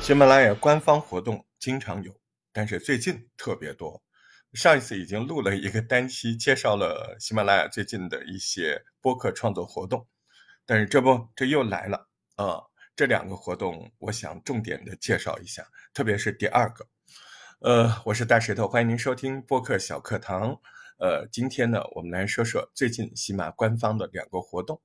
喜马拉雅官方活动经常有，但是最近特别多。上一次已经录了一个单期，介绍了喜马拉雅最近的一些播客创作活动，但是这不，这又来了啊！这两个活动，我想重点的介绍一下，特别是第二个。呃，我是大石头，欢迎您收听播客小课堂。呃，今天呢，我们来说说最近喜马官方的两个活动。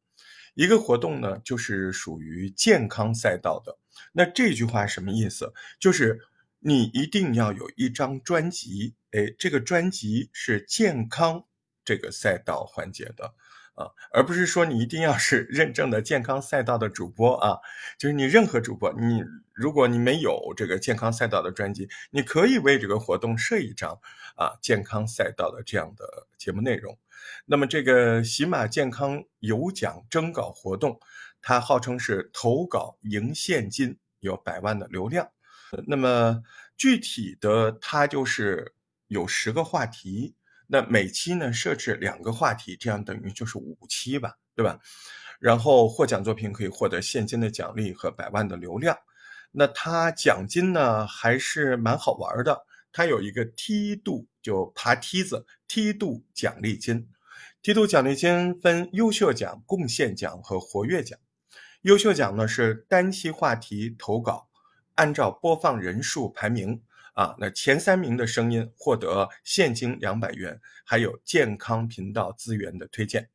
一个活动呢，就是属于健康赛道的。那这句话什么意思？就是你一定要有一张专辑，哎，这个专辑是健康这个赛道环节的啊，而不是说你一定要是 认证的健康赛道的主播啊。就是你任何主播，你如果你没有这个健康赛道的专辑，你可以为这个活动设一张啊健康赛道的这样的节目内容。那么这个喜马健康有奖征稿活动，它号称是投稿赢现金，有百万的流量。那么具体的，它就是有十个话题，那每期呢设置两个话题，这样等于就是五期吧，对吧？然后获奖作品可以获得现金的奖励和百万的流量。那它奖金呢还是蛮好玩的，它有一个梯度，就爬梯子梯度奖励金。梯度奖励金分优秀奖、贡献奖和活跃奖。优秀奖呢是单期话题投稿，按照播放人数排名啊，那前三名的声音获得现金两百元，还有健康频道资源的推荐。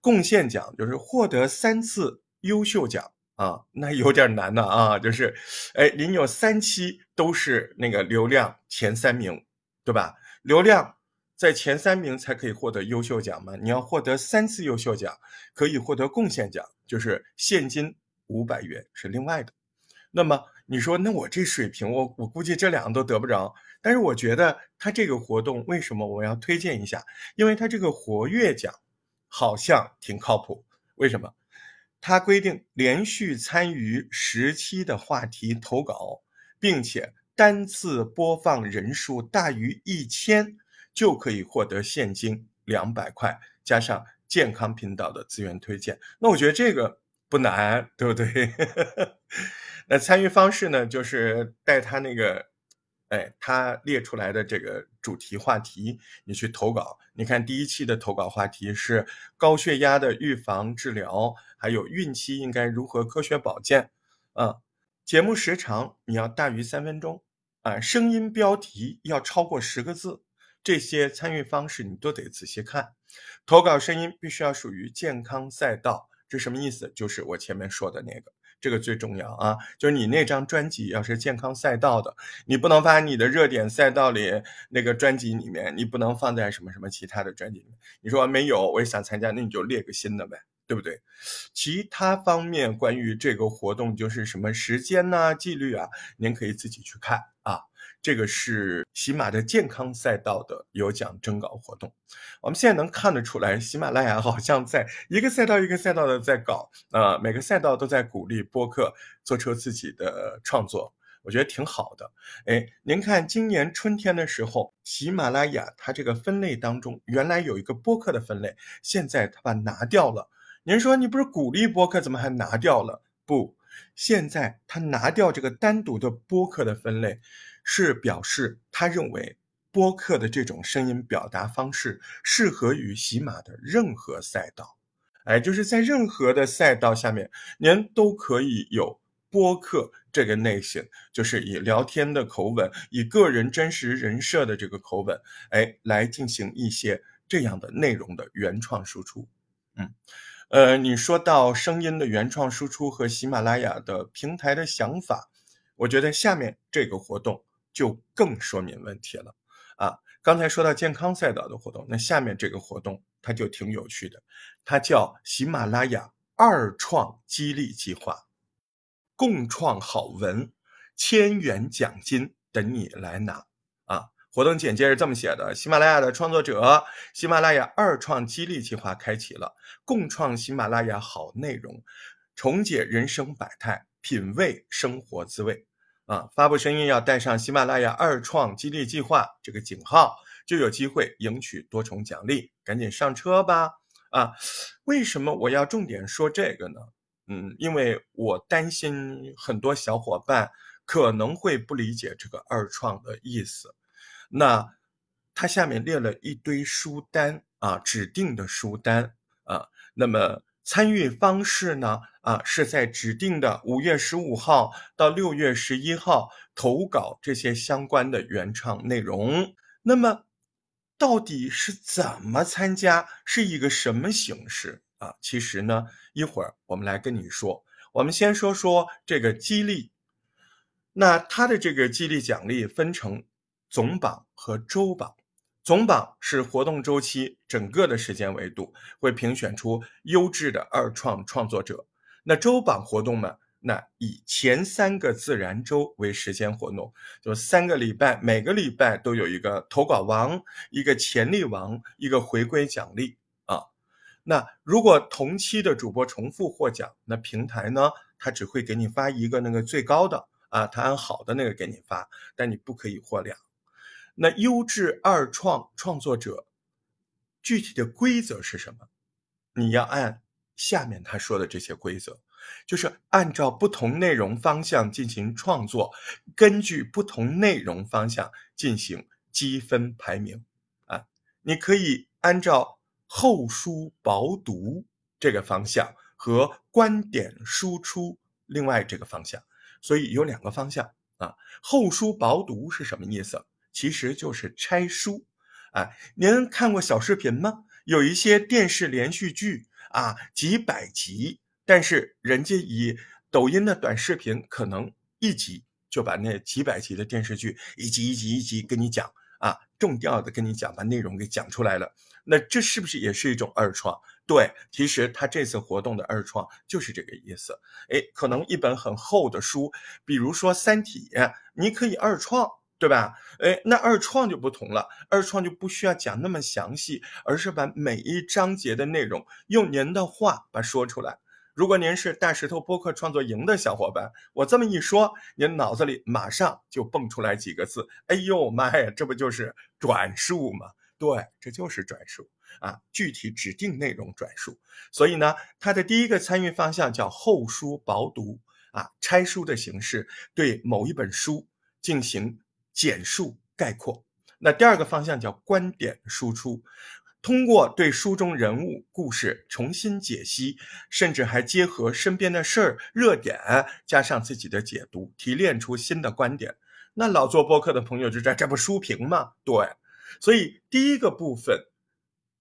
贡献奖就是获得三次优秀奖啊，那有点难的啊，就是哎，您有三期都是那个流量前三名，对吧？流量。在前三名才可以获得优秀奖嘛？你要获得三次优秀奖，可以获得贡献奖，就是现金五百元是另外的。那么你说，那我这水平，我我估计这两个都得不着。但是我觉得他这个活动为什么我要推荐一下？因为他这个活跃奖好像挺靠谱。为什么？他规定连续参与十期的话题投稿，并且单次播放人数大于一千。就可以获得现金两百块，加上健康频道的资源推荐。那我觉得这个不难，对不对？那参与方式呢，就是带他那个，哎，他列出来的这个主题话题，你去投稿。你看第一期的投稿话题是高血压的预防治疗，还有孕期应该如何科学保健啊？节目时长你要大于三分钟啊，声音标题要超过十个字。这些参与方式你都得仔细看，投稿声音必须要属于健康赛道，这什么意思？就是我前面说的那个，这个最重要啊！就是你那张专辑要是健康赛道的，你不能放你的热点赛道里那个专辑里面，你不能放在什么什么其他的专辑里面。你说没有，我也想参加，那你就列个新的呗，对不对？其他方面关于这个活动，就是什么时间呐、纪律啊，您可以自己去看啊。这个是喜马的健康赛道的有奖征稿活动，我们现在能看得出来，喜马拉雅好像在一个赛道一个赛道的在搞，呃，每个赛道都在鼓励播客做出自己的创作，我觉得挺好的。哎，您看今年春天的时候，喜马拉雅它这个分类当中原来有一个播客的分类，现在它把拿掉了。您说你不是鼓励播客，怎么还拿掉了？不，现在它拿掉这个单独的播客的分类。是表示他认为播客的这种声音表达方式适合于喜马的任何赛道，哎，就是在任何的赛道下面，您都可以有播客这个类型，就是以聊天的口吻，以个人真实人设的这个口吻，哎，来进行一些这样的内容的原创输出。嗯，呃，你说到声音的原创输出和喜马拉雅的平台的想法，我觉得下面这个活动。就更说明问题了啊！刚才说到健康赛道的活动，那下面这个活动它就挺有趣的，它叫喜马拉雅二创激励计划，共创好文，千元奖金等你来拿啊！活动简介是这么写的：喜马拉雅的创作者，喜马拉雅二创激励计划开启了，共创喜马拉雅好内容，重解人生百态，品味生活滋味。啊，发布声音要带上喜马拉雅二创激励计划这个井号，就有机会赢取多重奖励，赶紧上车吧！啊。为什么我要重点说这个呢？嗯，因为我担心很多小伙伴可能会不理解这个二创的意思。那它下面列了一堆书单啊，指定的书单啊，那么。参与方式呢？啊，是在指定的五月十五号到六月十一号投稿这些相关的原创内容。那么，到底是怎么参加？是一个什么形式啊？其实呢，一会儿我们来跟你说。我们先说说这个激励。那它的这个激励奖励分成总榜和周榜。总榜是活动周期整个的时间维度，会评选出优质的二创创作者。那周榜活动呢？那以前三个自然周为时间活动，就三个礼拜，每个礼拜都有一个投稿王、一个潜力王、一个回归奖励啊。那如果同期的主播重复获奖，那平台呢，它只会给你发一个那个最高的啊，它按好的那个给你发，但你不可以获两。那优质二创创作者具体的规则是什么？你要按下面他说的这些规则，就是按照不同内容方向进行创作，根据不同内容方向进行积分排名啊。你可以按照厚书薄读这个方向和观点输出另外这个方向，所以有两个方向啊。厚书薄读是什么意思？其实就是拆书，啊，您看过小视频吗？有一些电视连续剧啊，几百集，但是人家以抖音的短视频，可能一集就把那几百集的电视剧一集一集一集跟你讲啊，重调的跟你讲，把内容给讲出来了。那这是不是也是一种二创？对，其实他这次活动的二创就是这个意思。哎，可能一本很厚的书，比如说《三体》，你可以二创。对吧？哎，那二创就不同了，二创就不需要讲那么详细，而是把每一章节的内容用您的话把说出来。如果您是大石头播客创作营的小伙伴，我这么一说，您脑子里马上就蹦出来几个字：哎呦妈呀，这不就是转述吗？对，这就是转述啊，具体指定内容转述。所以呢，它的第一个参与方向叫厚书薄读啊，拆书的形式对某一本书进行。简述概括，那第二个方向叫观点输出，通过对书中人物故事重新解析，甚至还结合身边的事儿、热点，加上自己的解读，提炼出新的观点。那老做播客的朋友就在这不书评吗？对，所以第一个部分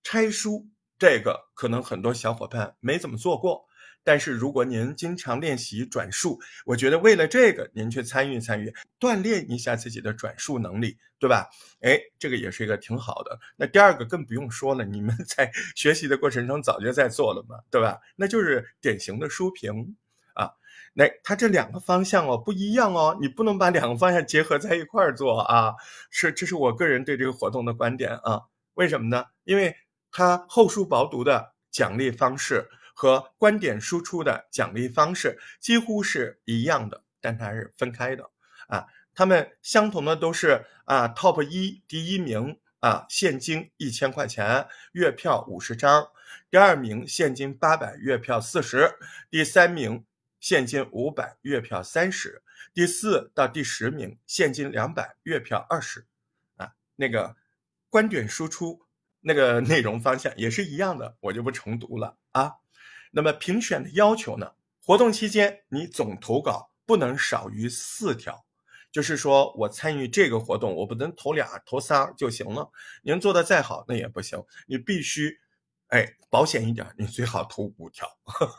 拆书，这个可能很多小伙伴没怎么做过。但是如果您经常练习转述，我觉得为了这个，您去参与参与，锻炼一下自己的转述能力，对吧？哎，这个也是一个挺好的。那第二个更不用说了，你们在 学习的过程中早就在做了嘛，对吧？那就是典型的书评啊。那它这两个方向哦不一样哦，你不能把两个方向结合在一块儿做啊。是，这是我个人对这个活动的观点啊。为什么呢？因为它厚书薄读的奖励方式。和观点输出的奖励方式几乎是一样的，但它是分开的啊。他们相同的都是啊，top 一第一名啊，现金一千块钱，月票五十张；第二名现金八百，月票四十；第三名现金五百，月票三十；第四到第十名现金两百，月票二十。啊，那个观点输出那个内容方向也是一样的，我就不重读了啊。那么评选的要求呢？活动期间你总投稿不能少于四条，就是说我参与这个活动，我不能投俩、投仨就行了。您做的再好那也不行，你必须，哎，保险一点，你最好投五条，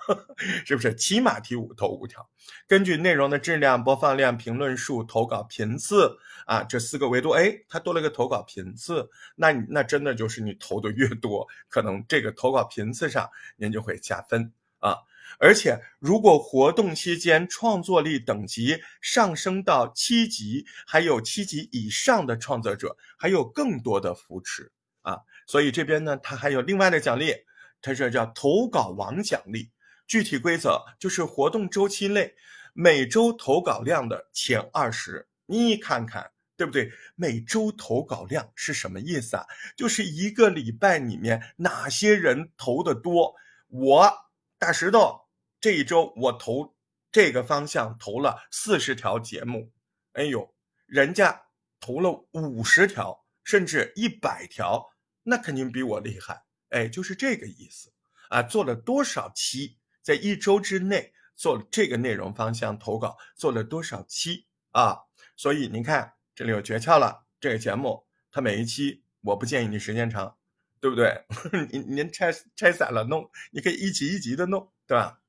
是不是？起码提五投五条。根据内容的质量、播放量、评论数、投稿频次啊这四个维度，哎，它多了个投稿频次，那你那真的就是你投的越多，可能这个投稿频次上您就会加分啊。而且如果活动期间创作力等级上升到七级，还有七级以上的创作者，还有更多的扶持啊。所以这边呢，它还有另外的奖励，它这叫投稿王奖励。具体规则就是活动周期内每周投稿量的前二十，你看看，对。不对？每周投稿量是什么意思啊？就是一个礼拜里面哪些人投的多。我大石头这一周我投这个方向投了四十条节目，哎呦，人家投了五十条甚至一百条，那肯定比我厉害。哎，就是这个意思啊。做了多少期，在一周之内做这个内容方向投稿，做了多少期啊？所以您看。这里有诀窍了，这个节目它每一期我不建议你时间长，对不对？您您拆拆散了弄，你可以一集一集的弄，对吧？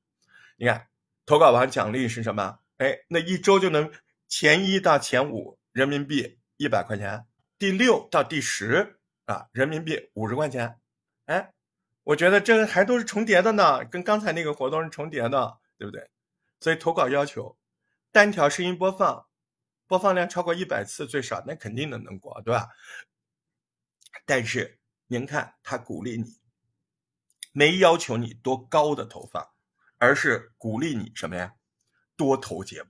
你看投稿完奖励是什么？哎，那一周就能前一到前五人民币一百块钱，第六到第十啊人民币五十块钱。哎，我觉得这个还都是重叠的呢，跟刚才那个活动是重叠的，对不对？所以投稿要求单条声音播放。播放量超过一百次最少，那肯定的能过，对吧？但是您看，他鼓励你，没要求你多高的投放，而是鼓励你什么呀？多投节目。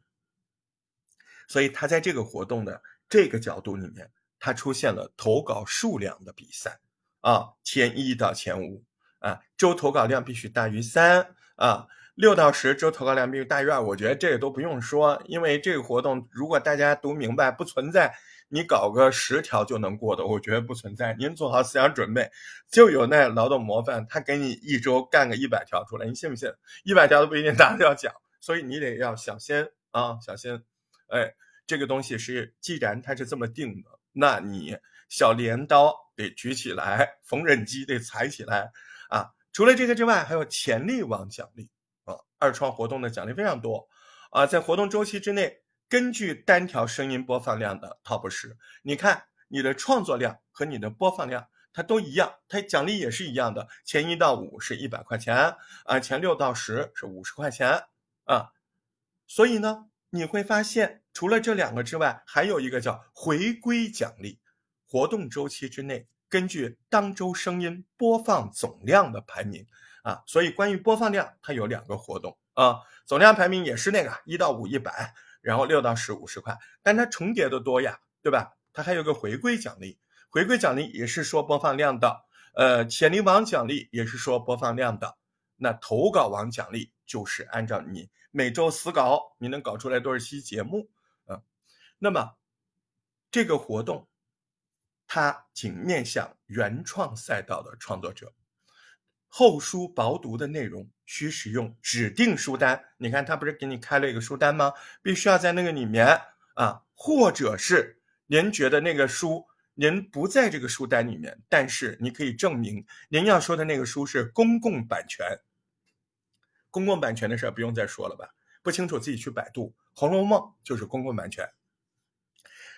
所以他在这个活动的这个角度里面，他出现了投稿数量的比赛啊，前一到前五啊，周投稿量必须大于三啊。六到十周投稿量必须大于二，我觉得这个都不用说，因为这个活动如果大家都明白，不存在你搞个十条就能过的，我觉得不存在。您做好思想准备，就有那劳动模范，他给你一周干个一百条出来，你信不信？一百条都不一定达得了奖，所以你得要小心啊，小心。哎，这个东西是既然它是这么定的，那你小镰刀得举起来，缝纫机得踩起来啊。除了这个之外，还有潜力网奖励啊。二创活动的奖励非常多，啊，在活动周期之内，根据单条声音播放量的 top 十，你看你的创作量和你的播放量，它都一样，它奖励也是一样的，前一到五是一百块钱，啊，前六到十是五十块钱，啊，所以呢，你会发现除了这两个之外，还有一个叫回归奖励，活动周期之内，根据当周声音播放总量的排名。啊，所以关于播放量，它有两个活动啊，总量排名也是那个一到五一百，然后六到十五十块，但它重叠的多呀，对吧？它还有个回归奖励，回归奖励也是说播放量的，呃，潜力王奖励也是说播放量的，那投稿王奖励就是按照你每周死稿，你能搞出来多少期节目啊？那么这个活动，它仅面向原创赛道的创作者。厚书薄读的内容需使用指定书单，你看他不是给你开了一个书单吗？必须要在那个里面啊，或者是您觉得那个书您不在这个书单里面，但是你可以证明您要说的那个书是公共版权。公共版权的事儿不用再说了吧？不清楚自己去百度，《红楼梦》就是公共版权。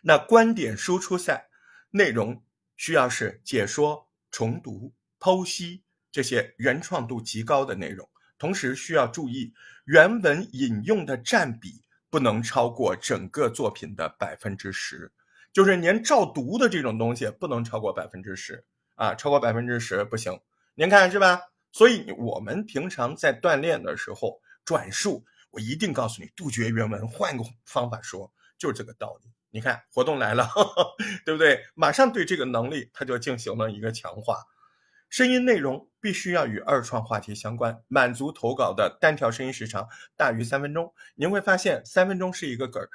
那观点输出赛内容需要是解说、重读、剖析。这些原创度极高的内容，同时需要注意原文引用的占比不能超过整个作品的百分之十，就是您照读的这种东西不能超过百分之十啊，超过百分之十不行。您看是吧？所以我们平常在锻炼的时候转述，我一定告诉你，杜绝原文，换个方法说，就是这个道理。你看活动来了，对不对？马上对这个能力它就进行了一个强化。声音内容必须要与二创话题相关，满足投稿的单条声音时长大于三分钟。您会发现三分钟是一个梗儿，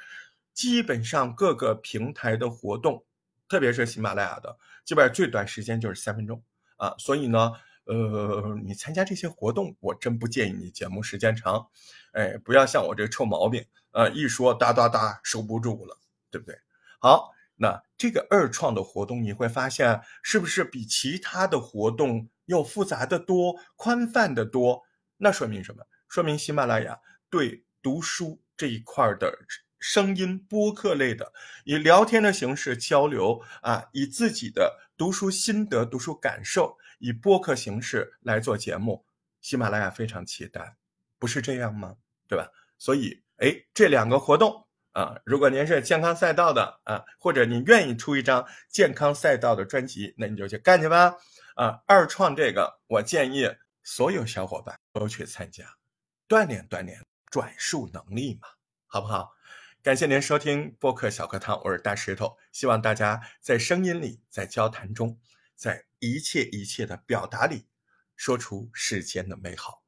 基本上各个平台的活动，特别是喜马拉雅的，基本上最短时间就是三分钟啊。所以呢，呃，你参加这些活动，我真不建议你节目时间长，哎，不要像我这臭毛病，呃，一说哒哒哒收不住了，对不对？好。那这个二创的活动，你会发现是不是比其他的活动要复杂的多、宽泛的多？那说明什么？说明喜马拉雅对读书这一块的声音播客类的，以聊天的形式交流啊，以自己的读书心得、读书感受，以播客形式来做节目，喜马拉雅非常期待，不是这样吗？对吧？所以，哎，这两个活动。啊，如果您是健康赛道的啊，或者你愿意出一张健康赛道的专辑，那你就去干去吧。啊，二创这个，我建议所有小伙伴都去参加，锻炼锻炼转述能力嘛，好不好？感谢您收听播客小课堂，我是大石头。希望大家在声音里，在交谈中，在一切一切的表达里，说出世间的美好。